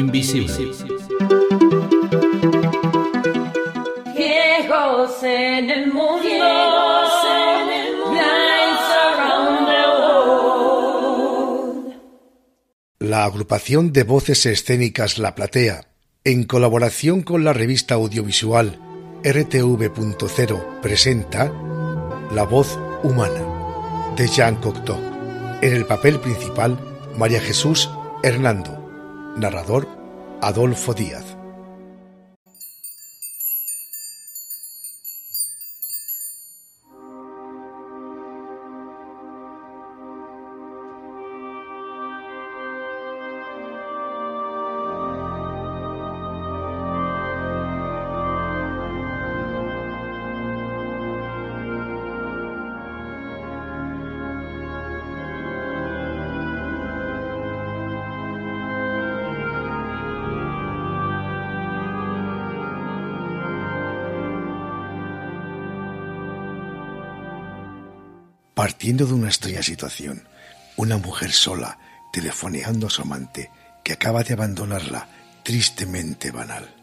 invisible. Viejos en el mundo. Lights around the world. La agrupación de voces escénicas La Platea, en colaboración con la revista audiovisual RTV.0, presenta La voz humana de Jean Cocteau. En el papel principal, María Jesús Hernando. Narrador, Adolfo Díaz. Partiendo de una extraña situación, una mujer sola telefoneando a su amante que acaba de abandonarla tristemente banal.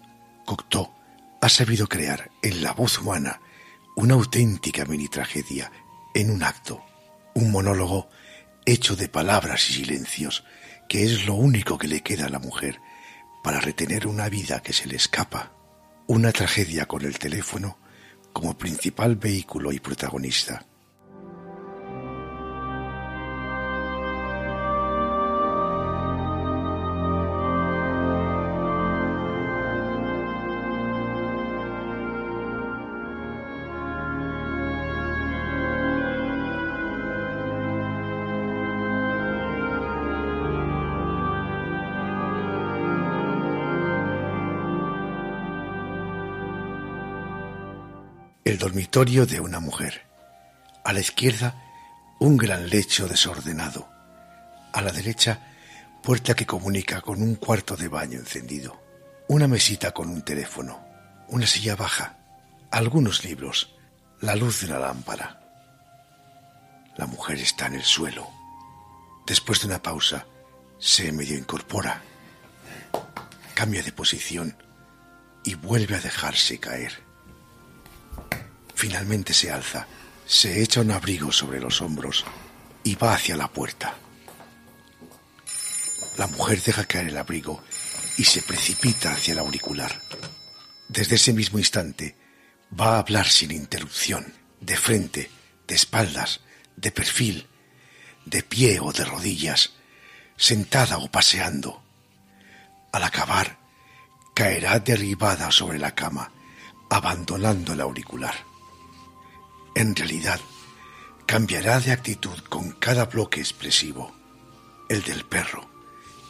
Cocteau ha sabido crear en la voz humana una auténtica mini tragedia en un acto, un monólogo hecho de palabras y silencios que es lo único que le queda a la mujer para retener una vida que se le escapa, una tragedia con el teléfono como principal vehículo y protagonista. Dormitorio de una mujer. A la izquierda, un gran lecho desordenado. A la derecha, puerta que comunica con un cuarto de baño encendido. Una mesita con un teléfono. Una silla baja. Algunos libros. La luz de una lámpara. La mujer está en el suelo. Después de una pausa, se medio incorpora. Cambia de posición y vuelve a dejarse caer. Finalmente se alza, se echa un abrigo sobre los hombros y va hacia la puerta. La mujer deja caer el abrigo y se precipita hacia el auricular. Desde ese mismo instante va a hablar sin interrupción, de frente, de espaldas, de perfil, de pie o de rodillas, sentada o paseando. Al acabar, caerá derribada sobre la cama, abandonando el auricular en realidad cambiará de actitud con cada bloque expresivo, el del perro,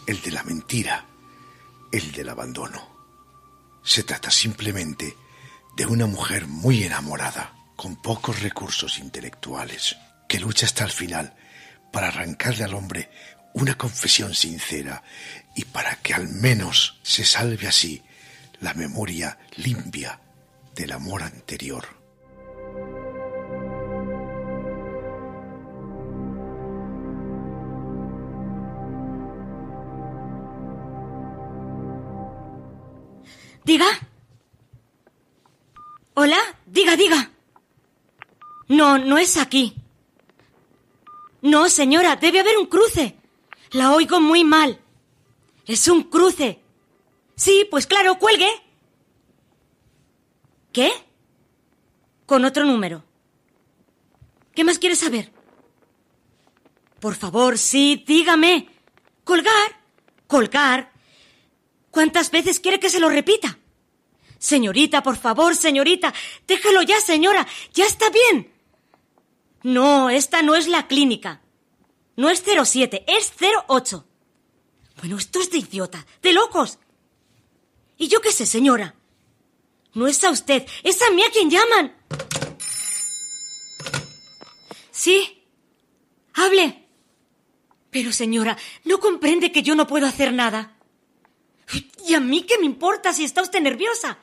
el de la mentira, el del abandono. Se trata simplemente de una mujer muy enamorada, con pocos recursos intelectuales, que lucha hasta el final para arrancarle al hombre una confesión sincera y para que al menos se salve así la memoria limpia del amor anterior. Diga. Hola, diga, diga. No, no es aquí. No, señora, debe haber un cruce. La oigo muy mal. Es un cruce. Sí, pues claro, cuelgue. ¿Qué? Con otro número. ¿Qué más quiere saber? Por favor, sí, dígame. Colgar. Colgar. ¿Cuántas veces quiere que se lo repita? Señorita, por favor, señorita, déjalo ya, señora, ya está bien. No, esta no es la clínica. No es 07, es 08. Bueno, esto es de idiota, de locos. ¿Y yo qué sé, señora? No es a usted, es a mí a quien llaman. Sí, hable. Pero, señora, ¿no comprende que yo no puedo hacer nada? ¿Y a mí qué me importa si está usted nerviosa?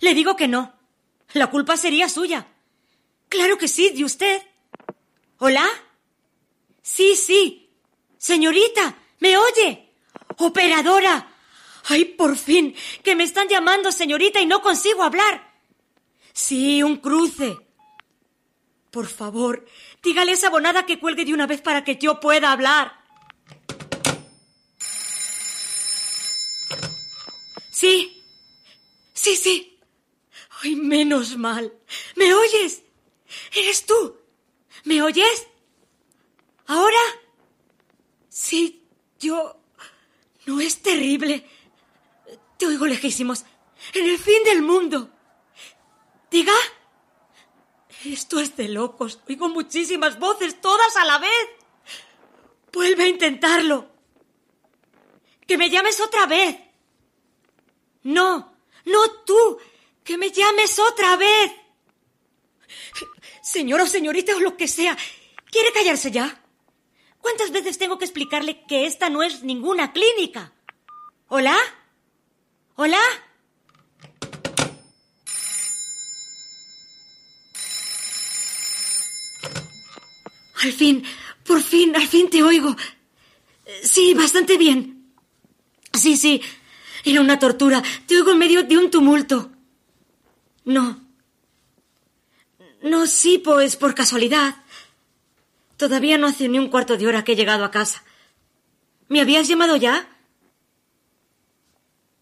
Le digo que no. La culpa sería suya. Claro que sí, de usted. ¿Hola? Sí, sí. Señorita, ¿me oye? Operadora. ¡Ay, por fin! Que me están llamando, señorita, y no consigo hablar. Sí, un cruce. Por favor, dígale a esa bonada que cuelgue de una vez para que yo pueda hablar. Sí. Sí, sí. Ay, menos mal. ¿Me oyes? ¿Eres tú? ¿Me oyes? ¿Ahora? Sí, yo... No es terrible. Te oigo lejísimos. En el fin del mundo. Diga. Esto es de locos. Oigo muchísimas voces, todas a la vez. Vuelve a intentarlo. Que me llames otra vez. No, no tú. Que me llames otra vez. Señor o señorita o lo que sea. ¿Quiere callarse ya? ¿Cuántas veces tengo que explicarle que esta no es ninguna clínica? ¿Hola? ¿Hola? Al fin, por fin, al fin te oigo. Sí, bastante bien. Sí, sí, era una tortura. Te oigo en medio de un tumulto. No. No, sí, pues por casualidad. Todavía no hace ni un cuarto de hora que he llegado a casa. ¿Me habías llamado ya?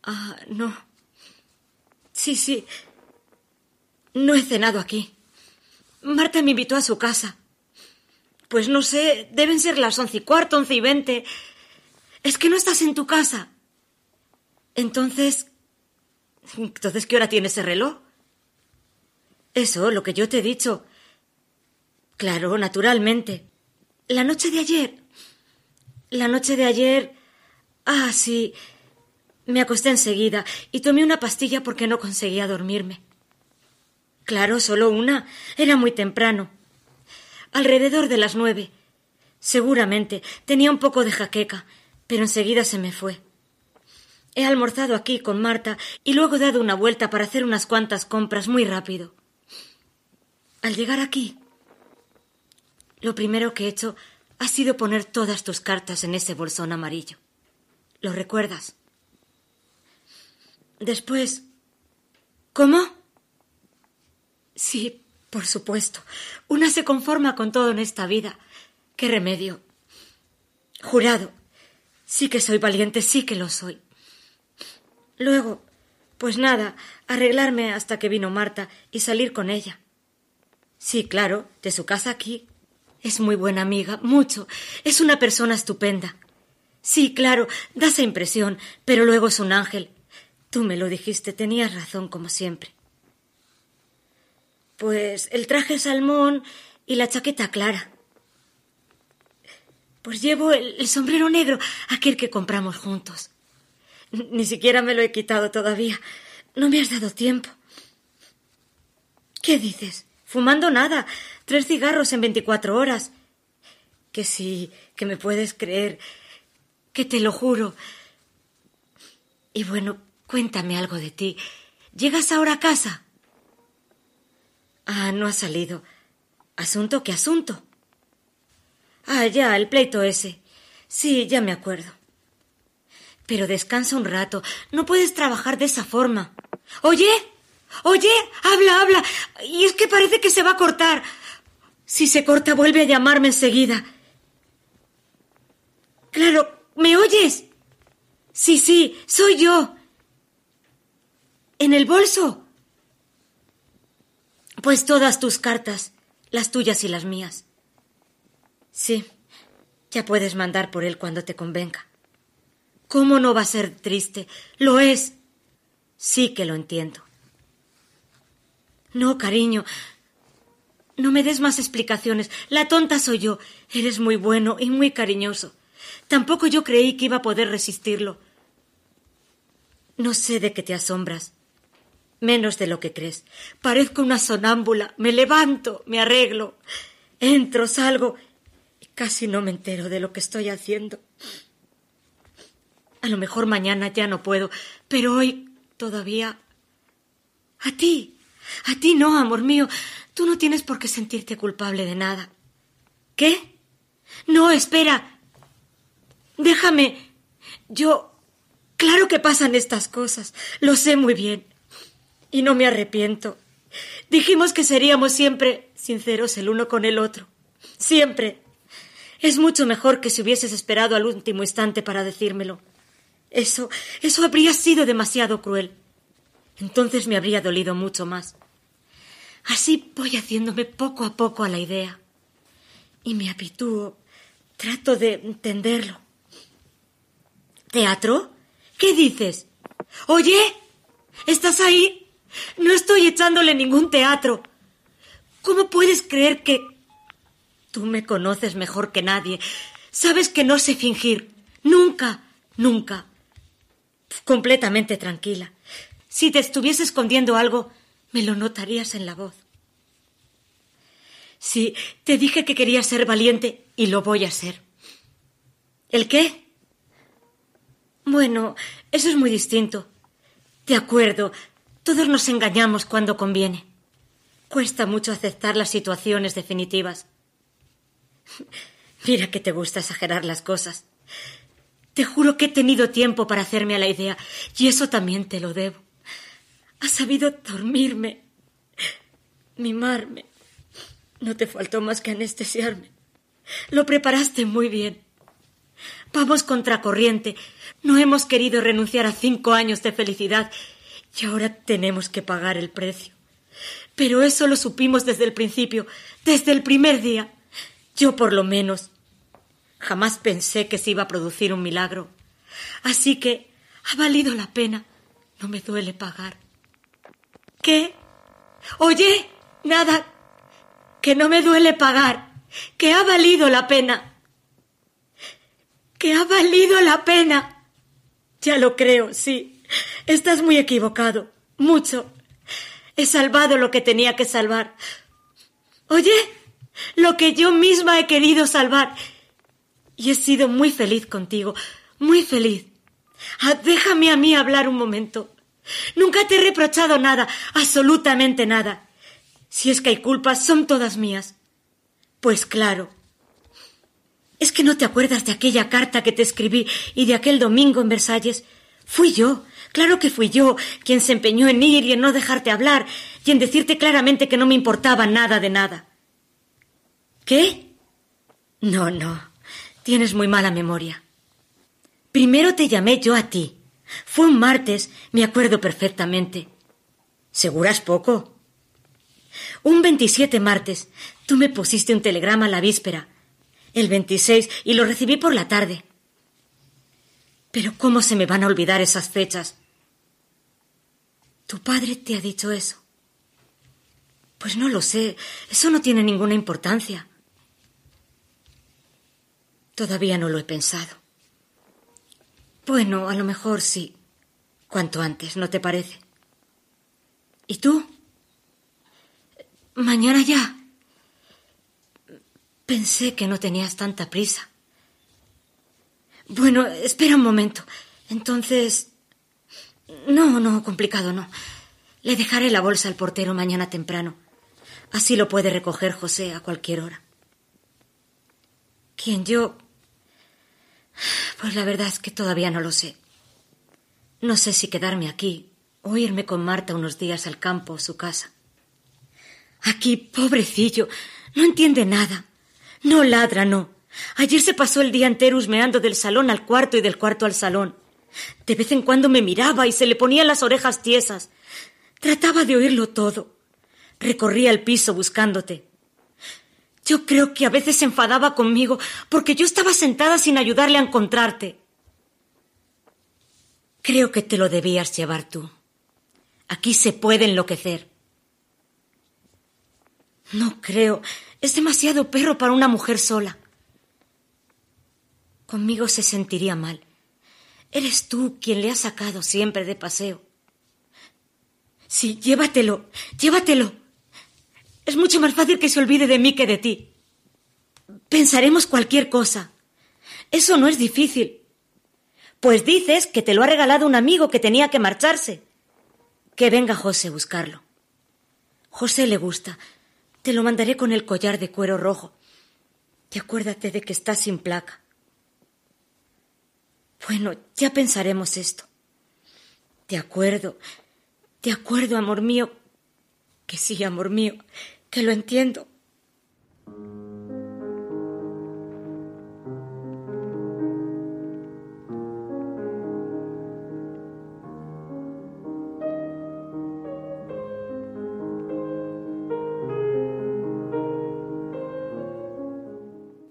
Ah, no. Sí, sí. No he cenado aquí. Marta me invitó a su casa. Pues no sé, deben ser las once y cuarto, once y veinte. Es que no estás en tu casa. Entonces. Entonces, ¿qué hora tiene ese reloj? Eso, lo que yo te he dicho. Claro, naturalmente. La noche de ayer. La noche de ayer. Ah, sí. Me acosté enseguida y tomé una pastilla porque no conseguía dormirme. Claro, solo una. Era muy temprano alrededor de las nueve. Seguramente tenía un poco de jaqueca, pero enseguida se me fue. He almorzado aquí con Marta y luego he dado una vuelta para hacer unas cuantas compras muy rápido. Al llegar aquí, lo primero que he hecho ha sido poner todas tus cartas en ese bolsón amarillo. ¿Lo recuerdas? Después. ¿Cómo? Sí, por supuesto, una se conforma con todo en esta vida. ¿Qué remedio? Jurado, sí que soy valiente, sí que lo soy. Luego, pues nada, arreglarme hasta que vino Marta y salir con ella. Sí, claro, de su casa aquí. Es muy buena amiga, mucho. Es una persona estupenda. Sí, claro, da esa impresión, pero luego es un ángel. Tú me lo dijiste, tenías razón como siempre. Pues el traje salmón y la chaqueta clara. Pues llevo el, sombrero negro, aquel que compramos juntos. Ni siquiera me lo he quitado todavía. No me has dado tiempo. ¿Qué dices? Fumando nada. Tres cigarros en veinticuatro horas. Que sí, que me puedes creer. Que te lo juro. Y bueno, cuéntame algo de ti. ¿Llegas ahora a casa? Ah, no ha salido. ¿Asunto qué asunto? Ah, ya, el pleito ese. Sí, ya me acuerdo. Pero descansa un rato. No puedes trabajar de esa forma. Oye, oye, habla, habla. Y es que parece que se va a cortar. Si se corta, vuelve a llamarme enseguida. Claro, ¿me oyes? Sí, sí, soy yo. ¿En el bolso? Pues todas tus cartas, las tuyas y las mías. Sí, ya puedes mandar por él cuando te convenga. ¿Cómo no va a ser triste? Lo es. Sí que lo entiendo. No, cariño. No me des más explicaciones. La tonta soy yo. Eres muy bueno y muy cariñoso. Tampoco yo creí que iba a poder resistirlo. No sé de qué te asombras. Menos de lo que crees. Parezco una sonámbula. Me levanto, me arreglo, entro, salgo y casi no me entero de lo que estoy haciendo. A lo mejor mañana ya no puedo, pero hoy todavía. A ti. A ti no, amor mío. Tú no tienes por qué sentirte culpable de nada. ¿Qué? No, espera. Déjame. Yo. Claro que pasan estas cosas, lo sé muy bien. Y no me arrepiento. Dijimos que seríamos siempre sinceros el uno con el otro. Siempre. Es mucho mejor que si hubieses esperado al último instante para decírmelo. Eso, eso habría sido demasiado cruel. Entonces me habría dolido mucho más. Así voy haciéndome poco a poco a la idea. Y me habitúo. Trato de entenderlo. ¿Teatro? ¿Qué dices? Oye, ¿estás ahí? No estoy echándole ningún teatro. ¿Cómo puedes creer que... Tú me conoces mejor que nadie. Sabes que no sé fingir. Nunca, nunca. Completamente tranquila. Si te estuviese escondiendo algo, me lo notarías en la voz. Sí, te dije que quería ser valiente y lo voy a ser. ¿El qué? Bueno, eso es muy distinto. De acuerdo, todos nos engañamos cuando conviene. Cuesta mucho aceptar las situaciones definitivas. Mira que te gusta exagerar las cosas. Te juro que he tenido tiempo para hacerme a la idea, y eso también te lo debo. Has sabido dormirme, mimarme. No te faltó más que anestesiarme. Lo preparaste muy bien. Vamos contracorriente. No hemos querido renunciar a cinco años de felicidad y ahora tenemos que pagar el precio. Pero eso lo supimos desde el principio, desde el primer día. Yo por lo menos. Jamás pensé que se iba a producir un milagro. Así que ha valido la pena. No me duele pagar. ¿Qué? Oye, nada. Que no me duele pagar. Que ha valido la pena. Que ha valido la pena. Ya lo creo, sí. Estás muy equivocado. Mucho. He salvado lo que tenía que salvar. Oye, lo que yo misma he querido salvar. Y he sido muy feliz contigo, muy feliz. Ah, déjame a mí hablar un momento. Nunca te he reprochado nada, absolutamente nada. Si es que hay culpas, son todas mías. Pues claro. ¿Es que no te acuerdas de aquella carta que te escribí y de aquel domingo en Versalles? Fui yo, claro que fui yo, quien se empeñó en ir y en no dejarte hablar, y en decirte claramente que no me importaba nada de nada. ¿Qué? No, no. Tienes muy mala memoria. Primero te llamé yo a ti. Fue un martes, me acuerdo perfectamente. ¿Seguras poco? Un 27 martes. Tú me pusiste un telegrama la víspera. El 26 y lo recibí por la tarde. Pero ¿cómo se me van a olvidar esas fechas? ¿Tu padre te ha dicho eso? Pues no lo sé. Eso no tiene ninguna importancia. Todavía no lo he pensado. Bueno, a lo mejor sí. Cuanto antes, ¿no te parece? ¿Y tú? Mañana ya. Pensé que no tenías tanta prisa. Bueno, espera un momento. Entonces... No, no, complicado, no. Le dejaré la bolsa al portero mañana temprano. Así lo puede recoger José a cualquier hora. ¿Quién yo? Pues la verdad es que todavía no lo sé. No sé si quedarme aquí o irme con Marta unos días al campo o su casa. Aquí, pobrecillo, no entiende nada. No ladra, no. Ayer se pasó el día entero husmeando del salón al cuarto y del cuarto al salón. De vez en cuando me miraba y se le ponían las orejas tiesas. Trataba de oírlo todo. Recorría el piso buscándote. Yo creo que a veces se enfadaba conmigo porque yo estaba sentada sin ayudarle a encontrarte. Creo que te lo debías llevar tú. Aquí se puede enloquecer. No creo. Es demasiado perro para una mujer sola. Conmigo se sentiría mal. Eres tú quien le ha sacado siempre de paseo. Sí, llévatelo, llévatelo. Es mucho más fácil que se olvide de mí que de ti. Pensaremos cualquier cosa. Eso no es difícil. Pues dices que te lo ha regalado un amigo que tenía que marcharse. Que venga José a buscarlo. José le gusta. Te lo mandaré con el collar de cuero rojo. Y acuérdate de que está sin placa. Bueno, ya pensaremos esto. De acuerdo, de acuerdo, amor mío. Que sí, amor mío, que lo entiendo.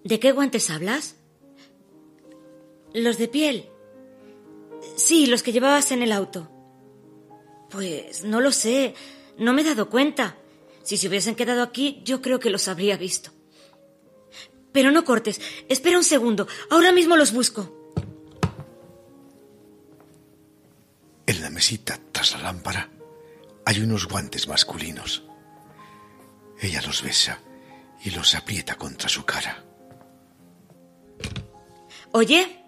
¿De qué guantes hablas? Los de piel. Sí, los que llevabas en el auto. Pues no lo sé, no me he dado cuenta. Si se hubiesen quedado aquí, yo creo que los habría visto. Pero no cortes, espera un segundo, ahora mismo los busco. En la mesita, tras la lámpara, hay unos guantes masculinos. Ella los besa y los aprieta contra su cara. ¿Oye?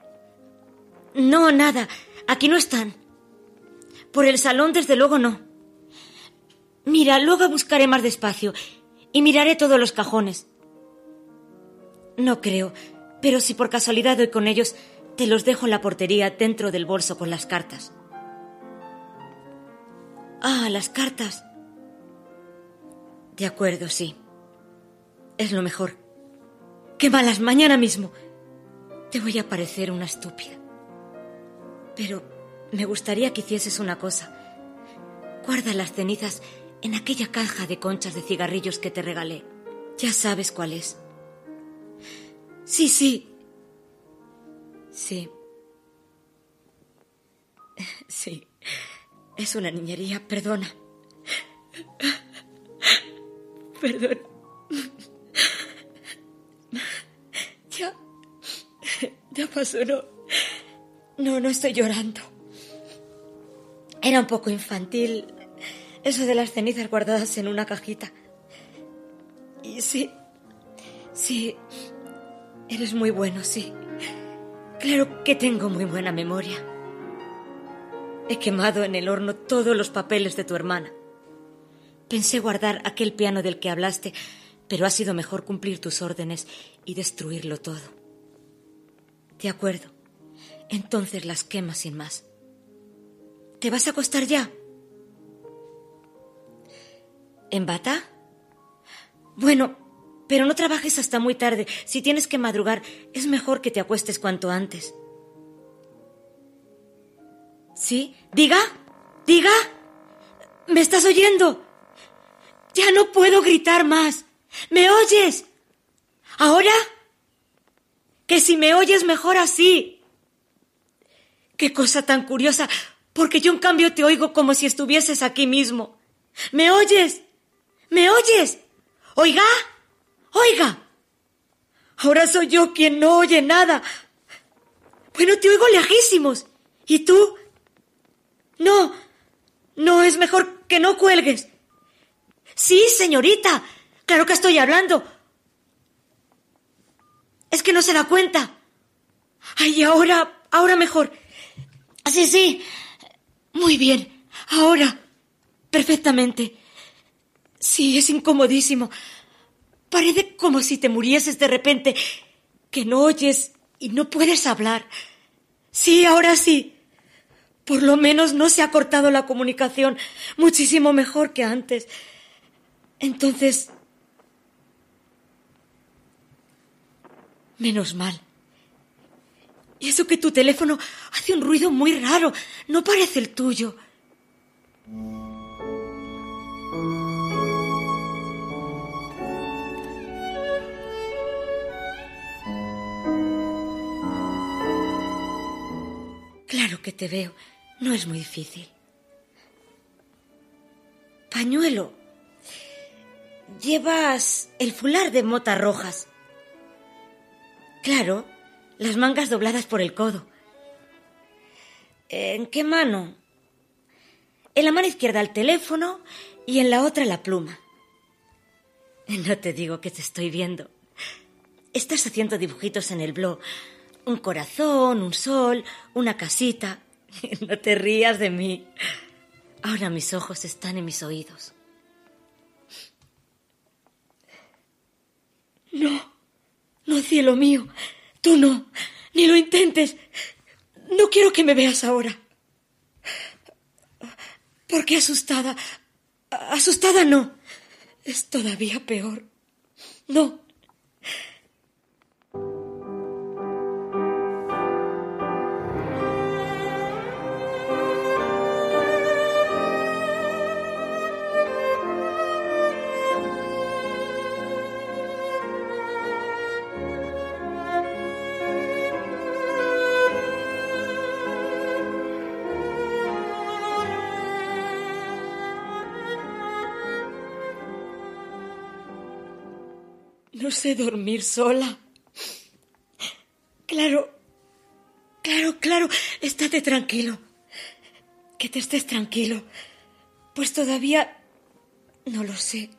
No, nada. Aquí no están. Por el salón, desde luego, no. Mira, luego buscaré más despacio y miraré todos los cajones. No creo, pero si por casualidad doy con ellos, te los dejo en la portería dentro del bolso con las cartas. Ah, las cartas. De acuerdo, sí. Es lo mejor. Qué malas, mañana mismo. Te voy a parecer una estúpida. Pero me gustaría que hicieses una cosa. Guarda las cenizas en aquella caja de conchas de cigarrillos que te regalé. Ya sabes cuál es. Sí, sí. Sí. Sí. Es una niñería, perdona. Perdón. Ya. Ya pasó, no. No, no estoy llorando. Era un poco infantil eso de las cenizas guardadas en una cajita. Y sí, sí, eres muy bueno, sí. Claro que tengo muy buena memoria. He quemado en el horno todos los papeles de tu hermana. Pensé guardar aquel piano del que hablaste, pero ha sido mejor cumplir tus órdenes y destruirlo todo. De acuerdo. Entonces las quemas sin más. ¿Te vas a acostar ya? ¿En bata? Bueno, pero no trabajes hasta muy tarde. Si tienes que madrugar, es mejor que te acuestes cuanto antes. ¿Sí? ¿Diga? ¿Diga? ¿Me estás oyendo? Ya no puedo gritar más. ¿Me oyes? ¿Ahora? Que si me oyes mejor así. Qué cosa tan curiosa, porque yo en cambio te oigo como si estuvieses aquí mismo. ¿Me oyes? ¿Me oyes? Oiga, oiga. Ahora soy yo quien no oye nada. Bueno, te oigo lejísimos. ¿Y tú? No, no es mejor que no cuelgues. Sí, señorita. Claro que estoy hablando. Es que no se da cuenta. Ay, ahora, ahora mejor. Sí, sí. Muy bien. Ahora. Perfectamente. Sí, es incomodísimo. Parece como si te murieses de repente, que no oyes y no puedes hablar. Sí, ahora sí. Por lo menos no se ha cortado la comunicación, muchísimo mejor que antes. Entonces... Menos mal. Y eso que tu teléfono hace un ruido muy raro, no parece el tuyo. Claro que te veo. No es muy difícil. Pañuelo. Llevas el fular de motas rojas. Claro, las mangas dobladas por el codo. ¿En qué mano? En la mano izquierda el teléfono y en la otra la pluma. No te digo que te estoy viendo. Estás haciendo dibujitos en el blog un corazón, un sol, una casita. No te rías de mí. Ahora mis ojos están en mis oídos. No, no, cielo mío, tú no, ni lo intentes. No quiero que me veas ahora. ¿Por qué asustada? Asustada no. Es todavía peor. No. Sé dormir sola. Claro, claro, claro, estate tranquilo. Que te estés tranquilo. Pues todavía no lo sé.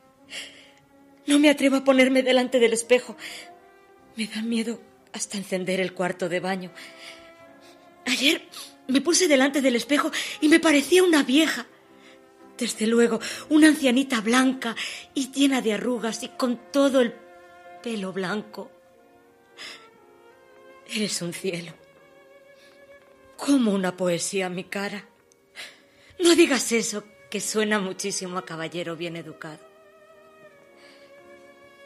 No me atrevo a ponerme delante del espejo. Me da miedo hasta encender el cuarto de baño. Ayer me puse delante del espejo y me parecía una vieja. Desde luego, una ancianita blanca y llena de arrugas y con todo el pelo blanco. Eres un cielo. Como una poesía mi cara. No digas eso, que suena muchísimo a caballero bien educado.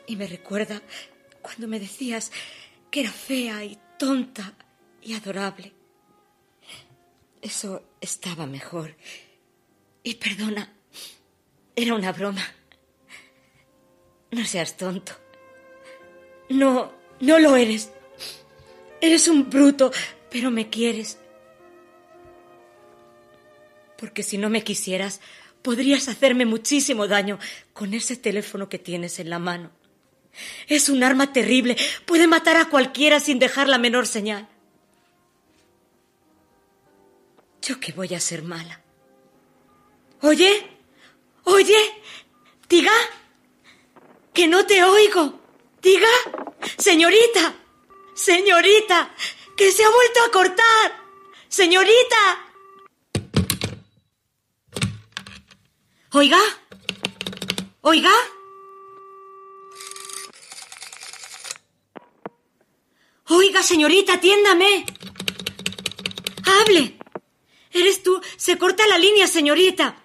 Y me recuerda cuando me decías que era fea y tonta y adorable. Eso estaba mejor. Y perdona, era una broma. No seas tonto. No, no lo eres. Eres un bruto, pero me quieres. Porque si no me quisieras, podrías hacerme muchísimo daño con ese teléfono que tienes en la mano. Es un arma terrible. Puede matar a cualquiera sin dejar la menor señal. Yo que voy a ser mala. Oye, oye, diga, que no te oigo. Diga, señorita, señorita, que se ha vuelto a cortar. Señorita. Oiga, oiga. Oiga, señorita, atiéndame. Hable. Eres tú. Se corta la línea, señorita.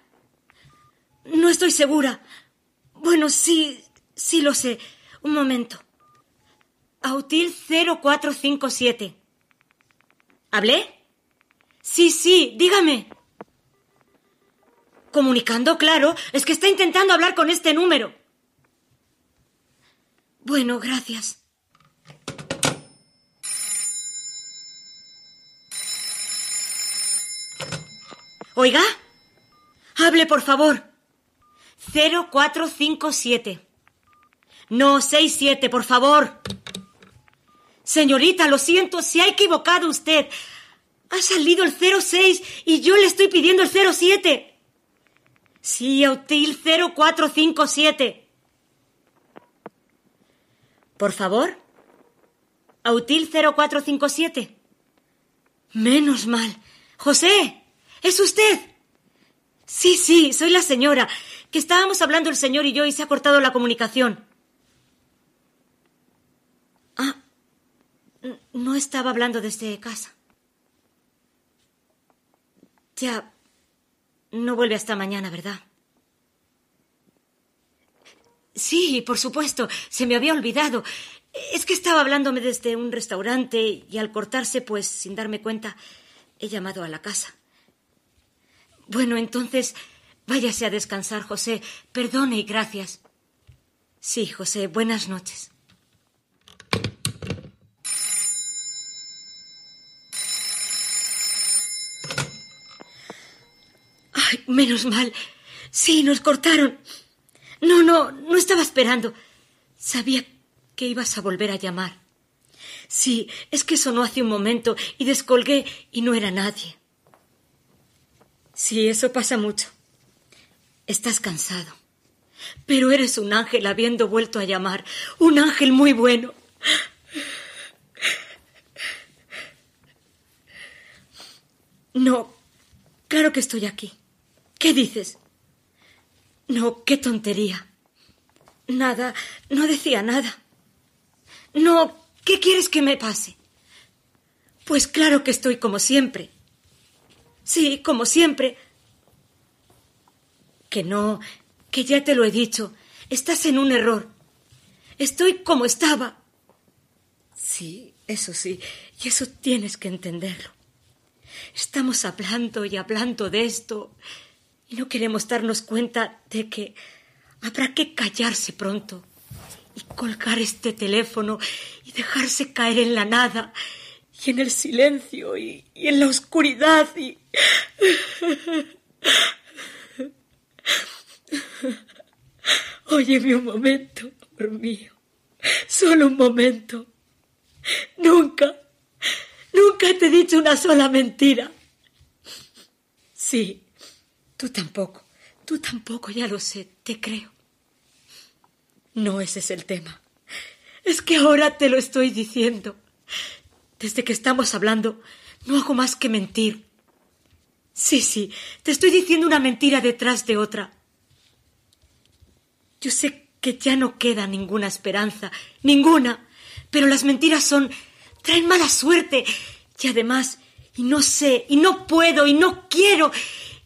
No estoy segura. Bueno, sí, sí lo sé. Un momento. Autil 0457. ¿Hablé? Sí, sí, dígame. Comunicando, claro. Es que está intentando hablar con este número. Bueno, gracias. Oiga, hable por favor. 0457. No, 67, por favor. Señorita, lo siento, se ha equivocado usted. Ha salido el 06 y yo le estoy pidiendo el 07. Sí, Autil 0457. Por favor. Autil 0457. Menos mal. José, ¿es usted? Sí, sí, soy la señora, que estábamos hablando el señor y yo y se ha cortado la comunicación. No estaba hablando desde casa. Ya, no vuelve hasta mañana, ¿verdad? Sí, por supuesto, se me había olvidado. Es que estaba hablándome desde un restaurante y al cortarse, pues sin darme cuenta, he llamado a la casa. Bueno, entonces, váyase a descansar, José. Perdone y gracias. Sí, José, buenas noches. Menos mal. Sí, nos cortaron. No, no, no estaba esperando. Sabía que ibas a volver a llamar. Sí, es que sonó hace un momento y descolgué y no era nadie. Sí, eso pasa mucho. Estás cansado. Pero eres un ángel habiendo vuelto a llamar. Un ángel muy bueno. No, claro que estoy aquí. ¿Qué dices? No, qué tontería. Nada, no decía nada. No, ¿qué quieres que me pase? Pues claro que estoy como siempre. Sí, como siempre. Que no, que ya te lo he dicho. Estás en un error. Estoy como estaba. Sí, eso sí, y eso tienes que entenderlo. Estamos hablando y hablando de esto y no queremos darnos cuenta de que habrá que callarse pronto y colgar este teléfono y dejarse caer en la nada y en el silencio y, en la oscuridad y... Óyeme un momento, amor mío. Solo un momento. Nunca, nunca te he dicho una sola mentira. Sí, tú tampoco, tú tampoco, ya lo sé, te creo. No ese es el tema. Es que ahora te lo estoy diciendo. Desde que estamos hablando, no hago más que mentir. Sí, sí, te estoy diciendo una mentira detrás de otra. Yo sé que ya no queda ninguna esperanza, ninguna, pero las mentiras son... traen mala suerte. Y además, y no sé, y no puedo, y no quiero,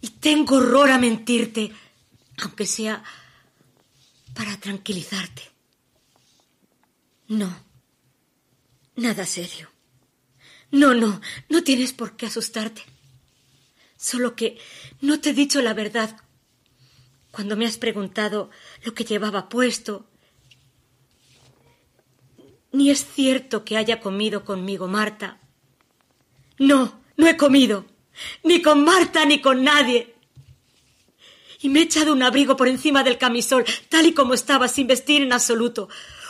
y tengo horror a mentirte, aunque sea para tranquilizarte. No, nada serio. No, no, no tienes por qué asustarte. Solo que no te he dicho la verdad cuando me has preguntado lo que llevaba puesto. Ni es cierto que haya comido conmigo Marta. No, no he comido, ni con Marta ni con nadie. Y me he echado un abrigo por encima del camisol, tal y como estaba, sin vestir en absoluto,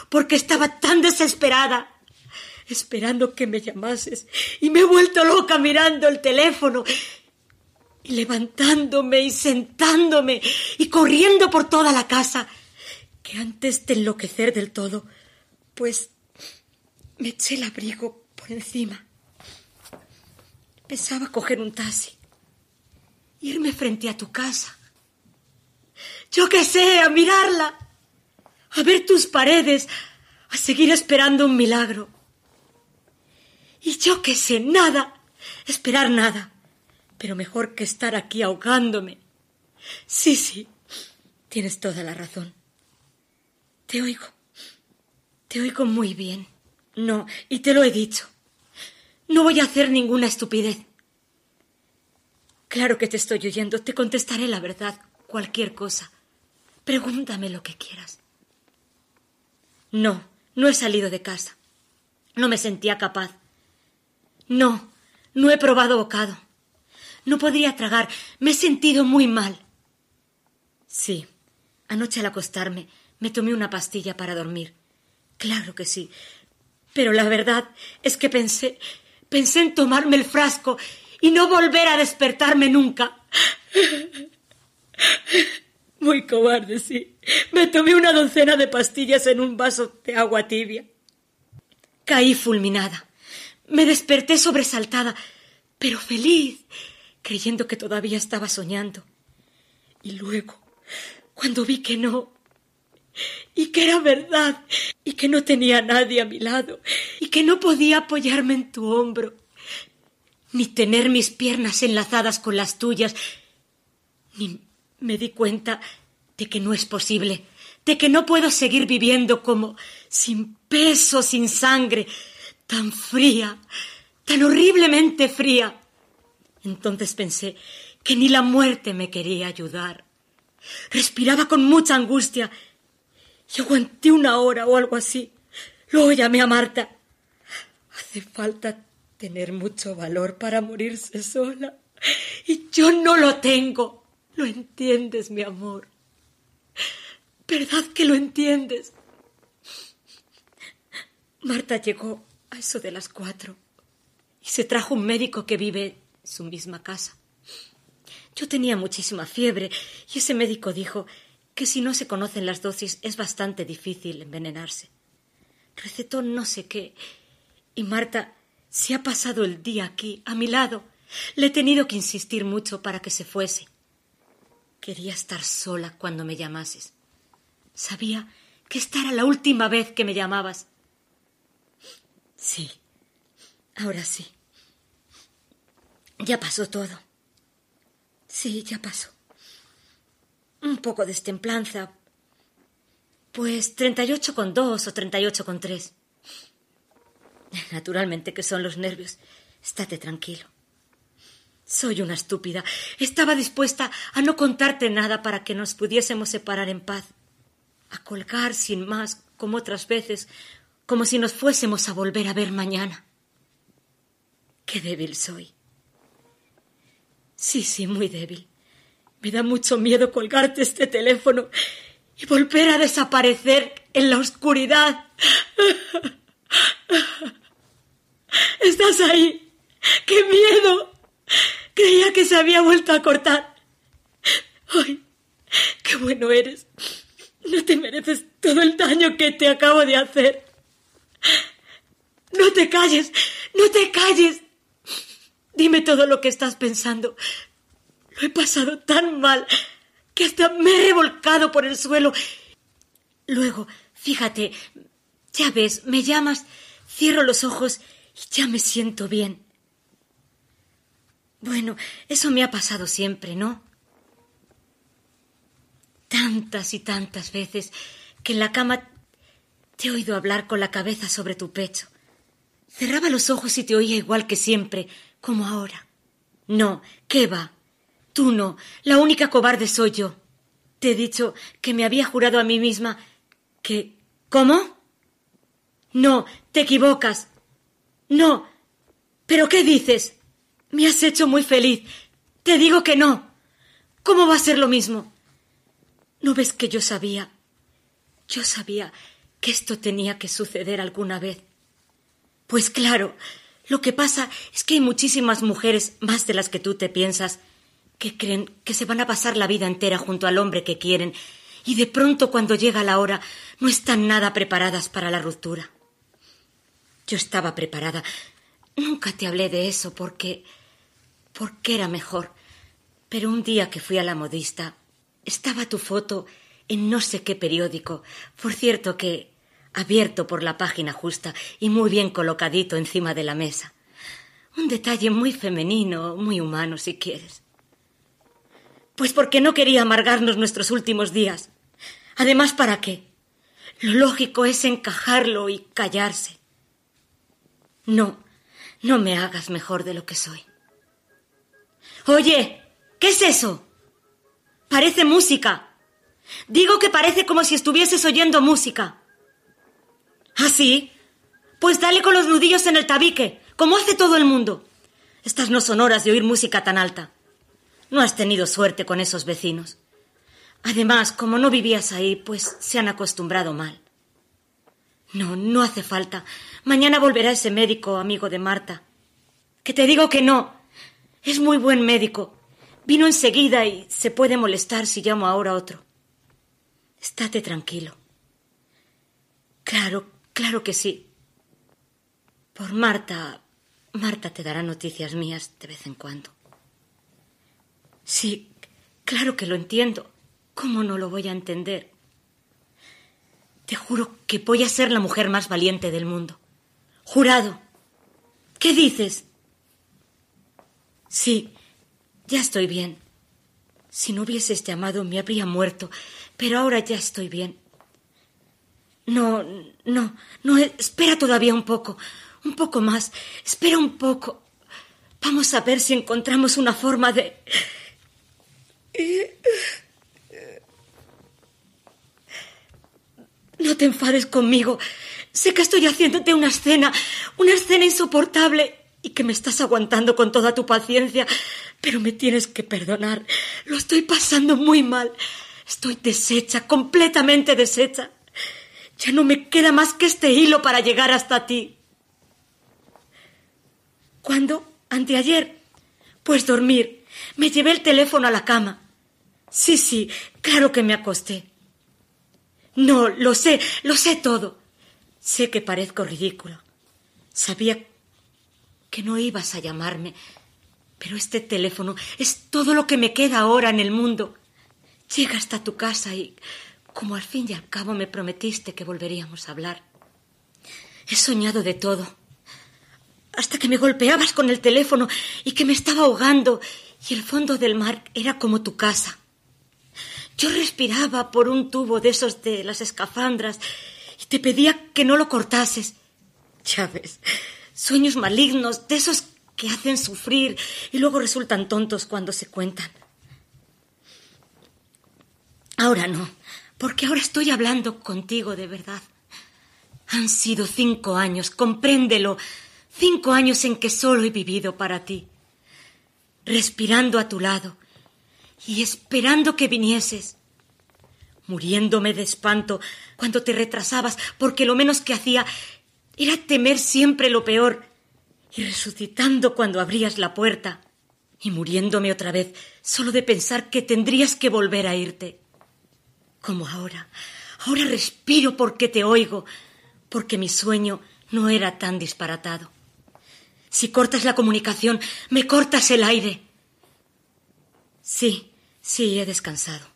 porque estaba tan desesperada, esperando que me llamases, y me he vuelto loca mirando el teléfono, y levantándome y sentándome y corriendo por toda la casa, que antes de enloquecer del todo, pues me eché el abrigo por encima. Pensaba coger un taxi, irme frente a tu casa. Yo qué sé, a mirarla, a ver tus paredes, a seguir esperando un milagro. Y yo qué sé, nada, esperar nada pero mejor que estar aquí ahogándome. Sí, sí, tienes toda la razón. Te oigo. Te oigo muy bien. No, y te lo he dicho. No voy a hacer ninguna estupidez. Claro que te estoy oyendo. Te contestaré la verdad, cualquier cosa. Pregúntame lo que quieras. No, no he salido de casa. No me sentía capaz. No, no he probado bocado. No podría tragar. Me he sentido muy mal. Sí. Anoche al acostarme me tomé una pastilla para dormir. Claro que sí. Pero la verdad es que pensé, pensé en tomarme el frasco y no volver a despertarme nunca. Muy cobarde, sí. Me tomé una docena de pastillas en un vaso de agua tibia. Caí fulminada. Me desperté sobresaltada, pero feliz creyendo que todavía estaba soñando. Y luego, cuando vi que no, y que era verdad, y que no tenía nadie a mi lado, y que no podía apoyarme en tu hombro, ni tener mis piernas enlazadas con las tuyas, ni me di cuenta de que no es posible, de que no puedo seguir viviendo como sin peso, sin sangre, tan fría, tan horriblemente fría. Entonces pensé que ni la muerte me quería ayudar. Respiraba con mucha angustia y aguanté una hora o algo así. Luego llamé a Marta. Hace falta tener mucho valor para morirse sola. Y yo no lo tengo. ¿Lo entiendes, mi amor? ¿Verdad que lo entiendes? Marta llegó a eso de las cuatro y se trajo un médico que vive su misma casa. Yo tenía muchísima fiebre y ese médico dijo que si no se conocen las dosis es bastante difícil envenenarse. Recetó no sé qué y Marta se ha pasado el día aquí, a mi lado. Le he tenido que insistir mucho para que se fuese. Quería estar sola cuando me llamases. Sabía que esta era la última vez que me llamabas. Sí, ahora sí. Ya pasó todo. Sí, ya pasó. Un poco de estemplanza. Pues 38,2 o 38,3. Naturalmente que son los nervios. Estate tranquilo. Soy una estúpida. Estaba dispuesta a no contarte nada para que nos pudiésemos separar en paz. A colgar sin más, como otras veces, como si nos fuésemos a volver a ver mañana. Qué débil soy. Sí, sí, muy débil. Me da mucho miedo colgarte este teléfono y volver a desaparecer en la oscuridad. Estás ahí. ¡Qué miedo! Creía que se había vuelto a cortar. ¡Ay! ¡Qué bueno eres! No te mereces todo el daño que te acabo de hacer. No te calles, no te calles. Dime todo lo que estás pensando. Lo he pasado tan mal que hasta me he revolcado por el suelo. Luego, fíjate, ya ves, me llamas, cierro los ojos y ya me siento bien. Bueno, eso me ha pasado siempre, ¿no? Tantas y tantas veces que en la cama te he oído hablar con la cabeza sobre tu pecho. Cerraba los ojos y te oía igual que siempre, como ahora. No, ¿qué va? Tú no. La única cobarde soy yo. Te he dicho que me había jurado a mí misma que. ¿Cómo? No, te equivocas. No. ¿Pero qué dices? Me has hecho muy feliz. Te digo que no. ¿Cómo va a ser lo mismo? ¿No ves que yo sabía? Yo sabía que esto tenía que suceder alguna vez. Pues claro, lo que pasa es que hay muchísimas mujeres, más de las que tú te piensas, que creen que se van a pasar la vida entera junto al hombre que quieren y de pronto cuando llega la hora no están nada preparadas para la ruptura. Yo estaba preparada. Nunca te hablé de eso porque porque era mejor. Pero un día que fui a la modista estaba tu foto en no sé qué periódico. Por cierto que abierto por la página justa y muy bien colocadito encima de la mesa. Un detalle muy femenino, muy humano, si quieres. Pues porque no quería amargarnos nuestros últimos días. Además, ¿para qué? Lo lógico es encajarlo y callarse. No, no me hagas mejor de lo que soy. Oye, ¿qué es eso? Parece música. Digo que parece como si estuvieses oyendo música. ¿Ah, sí? Pues dale con los nudillos en el tabique, como hace todo el mundo. Estas no son horas de oír música tan alta. No has tenido suerte con esos vecinos. Además, como no vivías ahí, pues se han acostumbrado mal. No, no hace falta. Mañana volverá ese médico, amigo de Marta. Que te digo que no. Es muy buen médico. Vino enseguida y se puede molestar si llamo ahora a otro. Estate tranquilo. Claro, claro que sí. Por Marta. Marta te dará noticias mías de vez en cuando. Sí, claro que lo entiendo. ¿Cómo no lo voy a entender? Te juro que voy a ser la mujer más valiente del mundo. Jurado. ¿Qué dices? Sí, ya estoy bien. Si no hubieses llamado me habría muerto, pero ahora ya estoy bien. No, no, no, espera todavía un poco, un poco más, espera un poco. Vamos a ver si encontramos una forma de... No te enfades conmigo. Sé que estoy haciéndote una escena, una escena insoportable y que me estás aguantando con toda tu paciencia, pero me tienes que perdonar. Lo estoy pasando muy mal. Estoy deshecha, completamente deshecha. Ya no me queda más que este hilo para llegar hasta ti. ¿Cuándo? Anteayer. Pues dormir. Me llevé el teléfono a la cama. Sí, sí, claro que me acosté. No, lo sé, lo sé todo. Sé que parezco ridículo. Sabía que no ibas a llamarme, pero este teléfono es todo lo que me queda ahora en el mundo. Llega hasta tu casa y, como al fin y al cabo me prometiste que volveríamos a hablar, he soñado de todo. Hasta que me golpeabas con el teléfono y que me estaba ahogando y el fondo del mar era como tu casa. Yo respiraba por un tubo de esos de las escafandras y te pedía que no lo cortases. Ya ves, sueños malignos, de esos que hacen sufrir y luego resultan tontos cuando se cuentan. Ahora no, porque ahora estoy hablando contigo de verdad. Han sido cinco años, compréndelo, cinco años en que solo he vivido para ti, respirando a tu lado y esperando que vinieses, muriéndome de espanto cuando te retrasabas, porque lo menos que hacía era temer siempre lo peor, y resucitando cuando abrías la puerta, y muriéndome otra vez solo de pensar que tendrías que volver a irte. Como ahora, ahora respiro porque te oigo, porque mi sueño no era tan disparatado. Si cortas la comunicación, me cortas el aire. Sí, sí, he descansado.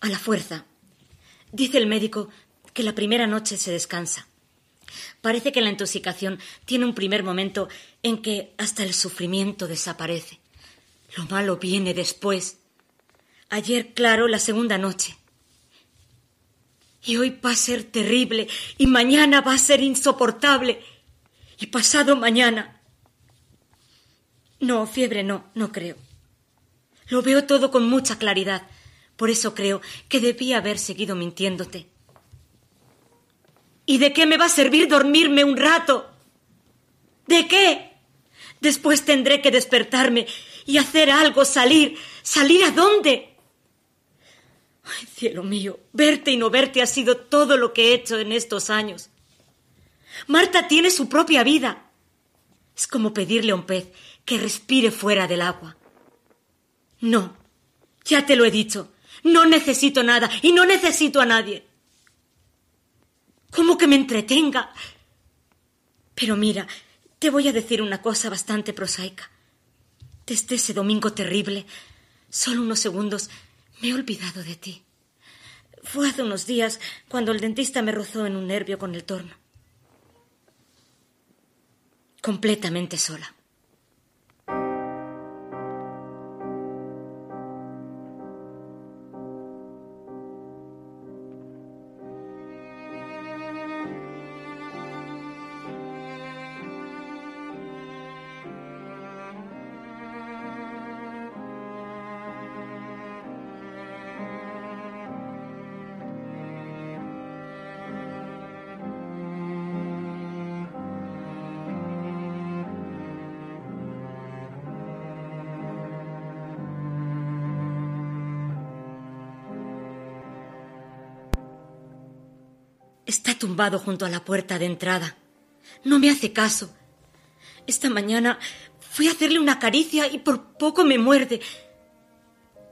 A la fuerza. Dice el médico que la primera noche se descansa. Parece que la intoxicación tiene un primer momento en que hasta el sufrimiento desaparece. Lo malo viene después. Ayer, claro, la segunda noche. Y hoy va a ser terrible, y mañana va a ser insoportable, y pasado mañana. No, fiebre no, no creo. Lo veo todo con mucha claridad. Por eso creo que debía haber seguido mintiéndote. ¿Y de qué me va a servir dormirme un rato? ¿De qué? Después tendré que despertarme y hacer algo, salir. ¿Salir a dónde? Ay, cielo mío, verte y no verte ha sido todo lo que he hecho en estos años. Marta tiene su propia vida. Es como pedirle a un pez que respire fuera del agua. No, ya te lo he dicho. No necesito nada y no necesito a nadie. ¿Cómo que me entretenga? Pero mira, te voy a decir una cosa bastante prosaica. Desde ese domingo terrible, solo unos segundos, me he olvidado de ti. Fue hace unos días cuando el dentista me rozó en un nervio con el torno. Completamente sola. Está tumbado junto a la puerta de entrada. No me hace caso. Esta mañana fui a hacerle una caricia y por poco me muerde.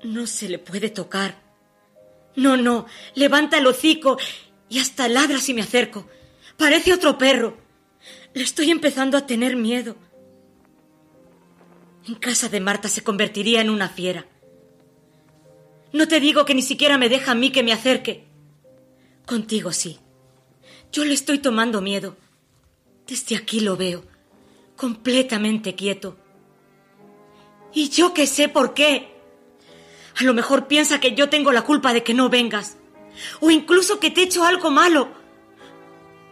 No se le puede tocar. No, no, levanta el hocico y hasta ladra si me acerco. Parece otro perro. Le estoy empezando a tener miedo. En casa de Marta se convertiría en una fiera. No te digo que ni siquiera me deja a mí que me acerque. Contigo sí. Yo le estoy tomando miedo. Desde aquí lo veo, completamente quieto. Y yo qué sé por qué. A lo mejor piensa que yo tengo la culpa de que no vengas. O incluso que te he hecho algo malo.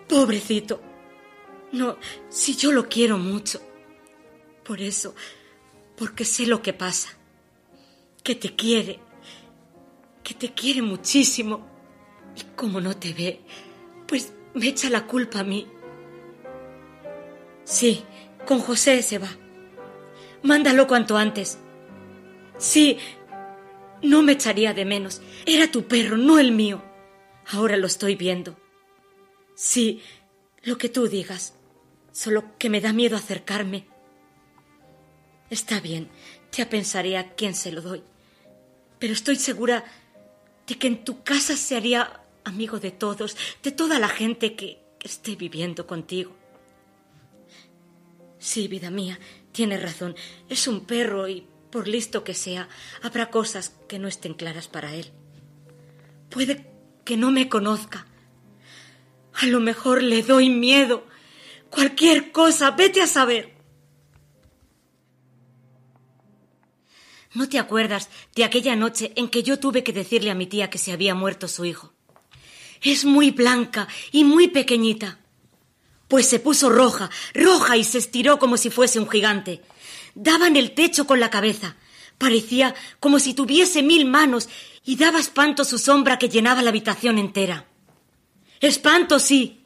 Pobrecito. No, si yo lo quiero mucho. Por eso, porque sé lo que pasa. Que te quiere. Que te quiere muchísimo. Y como no te ve, pues me echa la culpa a mí. Sí, con José se va. Mándalo cuanto antes. Sí, no me echaría de menos. Era tu perro, no el mío. Ahora lo estoy viendo. Sí, lo que tú digas. Solo que me da miedo acercarme. Está bien, ya pensaré a quién se lo doy. Pero estoy segura de que en tu casa se haría amigo de todos, de toda la gente que, esté viviendo contigo. Sí, vida mía, tienes razón. Es un perro y, por listo que sea, habrá cosas que no estén claras para él. Puede que no me conozca. A lo mejor le doy miedo. Cualquier cosa, vete a saber. ¿No te acuerdas de aquella noche en que yo tuve que decirle a mi tía que se había muerto su hijo? Es muy blanca y muy pequeñita. Pues se puso roja, roja y se estiró como si fuese un gigante. Daba en el techo con la cabeza. Parecía como si tuviese mil manos y daba espanto su sombra que llenaba la habitación entera. Espanto, sí.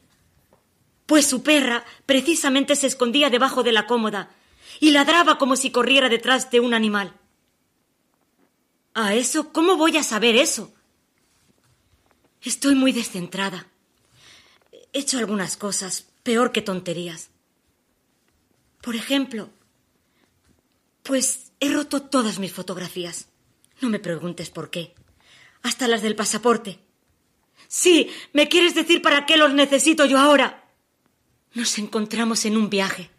Pues su perra precisamente se escondía debajo de la cómoda y ladraba como si corriera detrás de un animal. ¿A eso? ¿Cómo voy a saber eso? Estoy muy descentrada. He hecho algunas cosas, peor que tonterías. Por ejemplo, pues he roto todas mis fotografías. No me preguntes por qué. Hasta las del pasaporte. Sí, ¿me quieres decir para qué los necesito yo ahora? Nos encontramos en un viaje.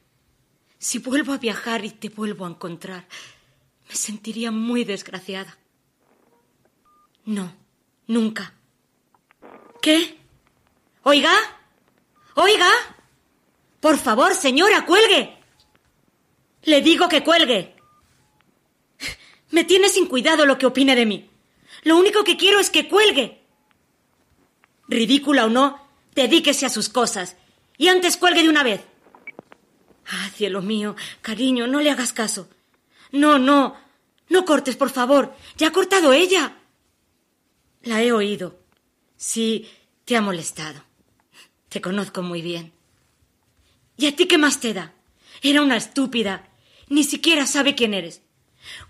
Si vuelvo a viajar y te vuelvo a encontrar, me sentiría muy desgraciada. No, nunca. ¿Qué? ¿Oiga? ¿Oiga? Por favor, señora, cuelgue. Le digo que cuelgue. Me tiene sin cuidado lo que opine de mí. Lo único que quiero es que cuelgue. Ridícula o no, dedíquese a sus cosas. Y antes cuelgue de una vez. Ah, cielo mío, cariño, no le hagas caso. No, no, no cortes, por favor. Ya ha cortado ella. La he oído. Sí, te ha molestado. Te conozco muy bien. ¿Y a ti qué más te da? Era una estúpida. Ni siquiera sabe quién eres.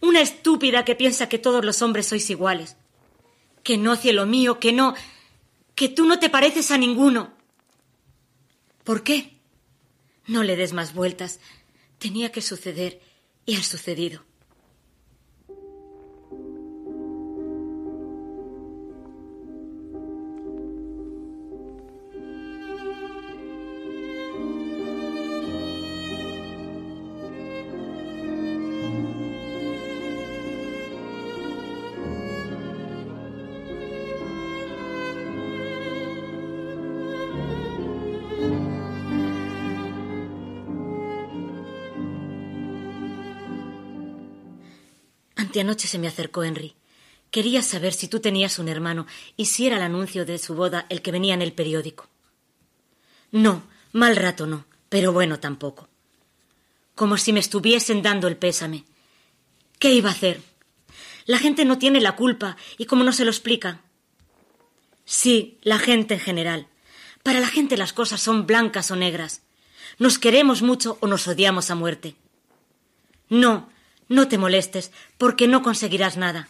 Una estúpida que piensa que todos los hombres sois iguales. Que no, cielo mío, que no. Que tú no te pareces a ninguno. ¿Por qué? No le des más vueltas. Tenía que suceder y ha sucedido. Anteanoche se me acercó Henry. Quería saber si tú tenías un hermano y si era el anuncio de su boda el que venía en el periódico. No, mal rato no, pero bueno tampoco. Como si me estuviesen dando el pésame. ¿Qué iba a hacer? La gente no tiene la culpa y como no se lo explica. Sí, la gente en general. Para la gente las cosas son blancas o negras. Nos queremos mucho o nos odiamos a muerte. No, no te molestes, porque no conseguirás nada.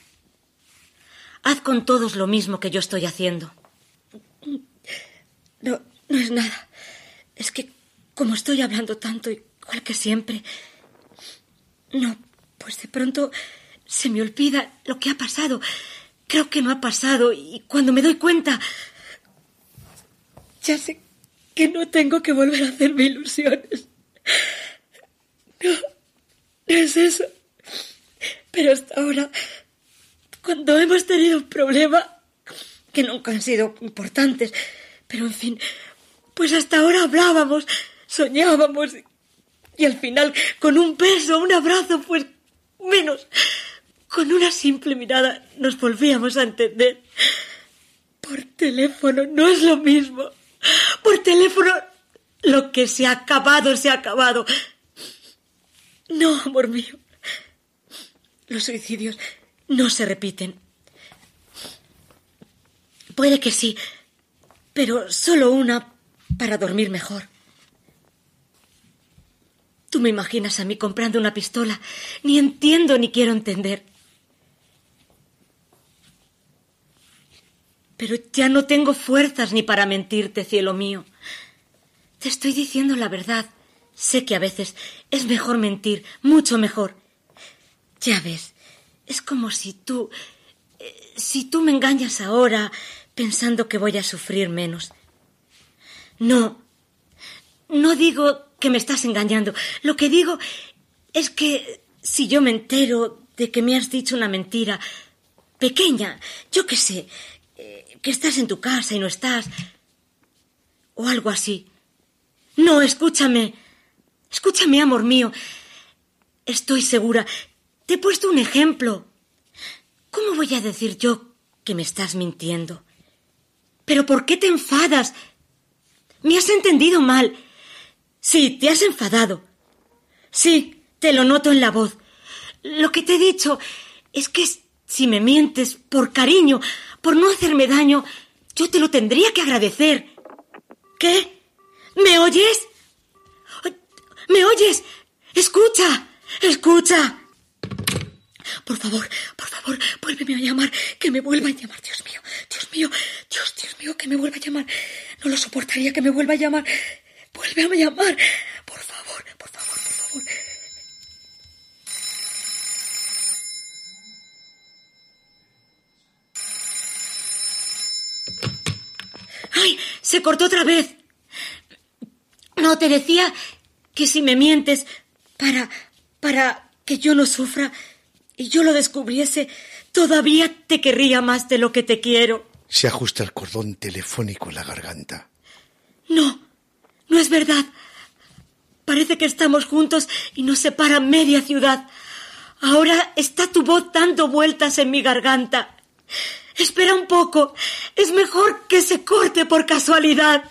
Haz con todos lo mismo que yo estoy haciendo. No, no es nada. Es que como estoy hablando tanto, igual que siempre. No, pues de pronto se me olvida lo que ha pasado. Creo que no ha pasado y cuando me doy cuenta... Ya sé que no tengo que volver a hacerme ilusiones. No, no es eso. Pero hasta ahora, cuando hemos tenido un problema, que nunca han sido importantes, pero en fin, pues hasta ahora hablábamos, soñábamos, y al final, con un beso, un abrazo, pues menos, con una simple mirada nos volvíamos a entender. Por teléfono no es lo mismo. Por teléfono lo que se ha acabado, se ha acabado. No, amor mío. Los suicidios no se repiten. Puede que sí, pero solo una para dormir mejor. Tú me imaginas a mí comprando una pistola. Ni entiendo ni quiero entender. Pero ya no tengo fuerzas ni para mentirte, cielo mío. Te estoy diciendo la verdad. Sé que a veces es mejor mentir, mucho mejor. Ya ves, es como si tú... Eh, si tú me engañas ahora pensando que voy a sufrir menos. No, no digo que me estás engañando. Lo que digo es que si yo me entero de que me has dicho una mentira pequeña, yo qué sé, eh, que estás en tu casa y no estás, o algo así. No, escúchame, escúchame, amor mío. Estoy segura te he puesto un ejemplo. ¿Cómo voy a decir yo que me estás mintiendo? ¿Pero por qué te enfadas? Me has entendido mal. Sí, te has enfadado. Sí, te lo noto en la voz. Lo que te he dicho es que si me mientes por cariño, por no hacerme daño, yo te lo tendría que agradecer. ¿Qué? ¿Me oyes? ¿Me oyes? Escucha, escucha. Por favor, por favor, vuélveme a llamar, que me vuelva a llamar, Dios mío, Dios mío, Dios, Dios mío, que me vuelva a llamar. No lo soportaría que me vuelva a llamar. Vuelve a llamar, por favor, por favor, por favor. ¡Ay! Se cortó otra vez. No, te decía que si me mientes para. para que yo no sufra y yo lo descubriese, todavía te querría más de lo que te quiero. Se ajusta el cordón telefónico en la garganta. No, no es verdad. Parece que estamos juntos y nos separa media ciudad. Ahora está tu voz dando vueltas en mi garganta. Espera un poco. Es mejor que se corte por casualidad.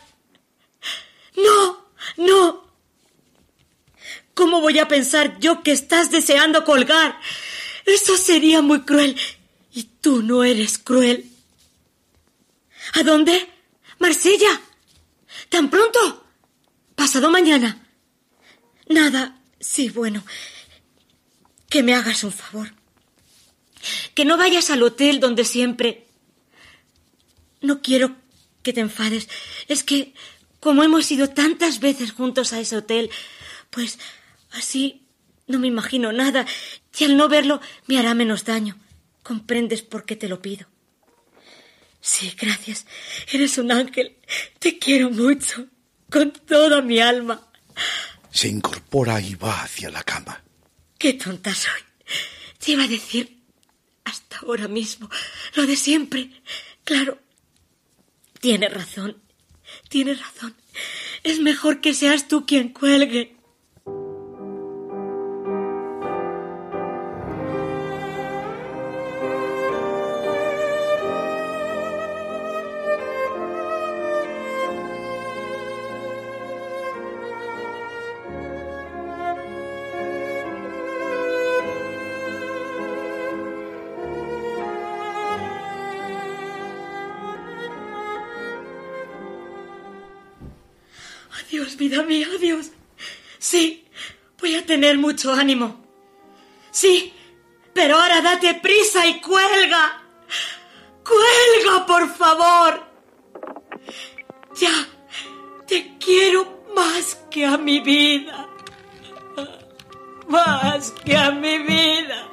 No, no. ¿Cómo voy a pensar yo que estás deseando colgar? Eso sería muy cruel. Y tú no eres cruel. ¿A dónde? Marsella. ¿Tan pronto? Pasado mañana. Nada. Sí, bueno. Que me hagas un favor. Que no vayas al hotel donde siempre... No quiero que te enfades. Es que, como hemos ido tantas veces juntos a ese hotel, pues así no me imagino nada y al no verlo me hará menos daño. ¿Comprendes por qué te lo pido? Sí, gracias. Eres un ángel. Te quiero mucho. Con toda mi alma. Se incorpora y va hacia la cama. Qué tonta soy. Te iba a decir hasta ahora mismo lo de siempre. Claro. Tienes razón. Tienes razón. Es mejor que seas tú quien cuelgue. Mucho ánimo. Sí, pero ahora date prisa y cuelga. Cuelga, por favor. Ya, te quiero más que a mi vida. Más que a mi vida.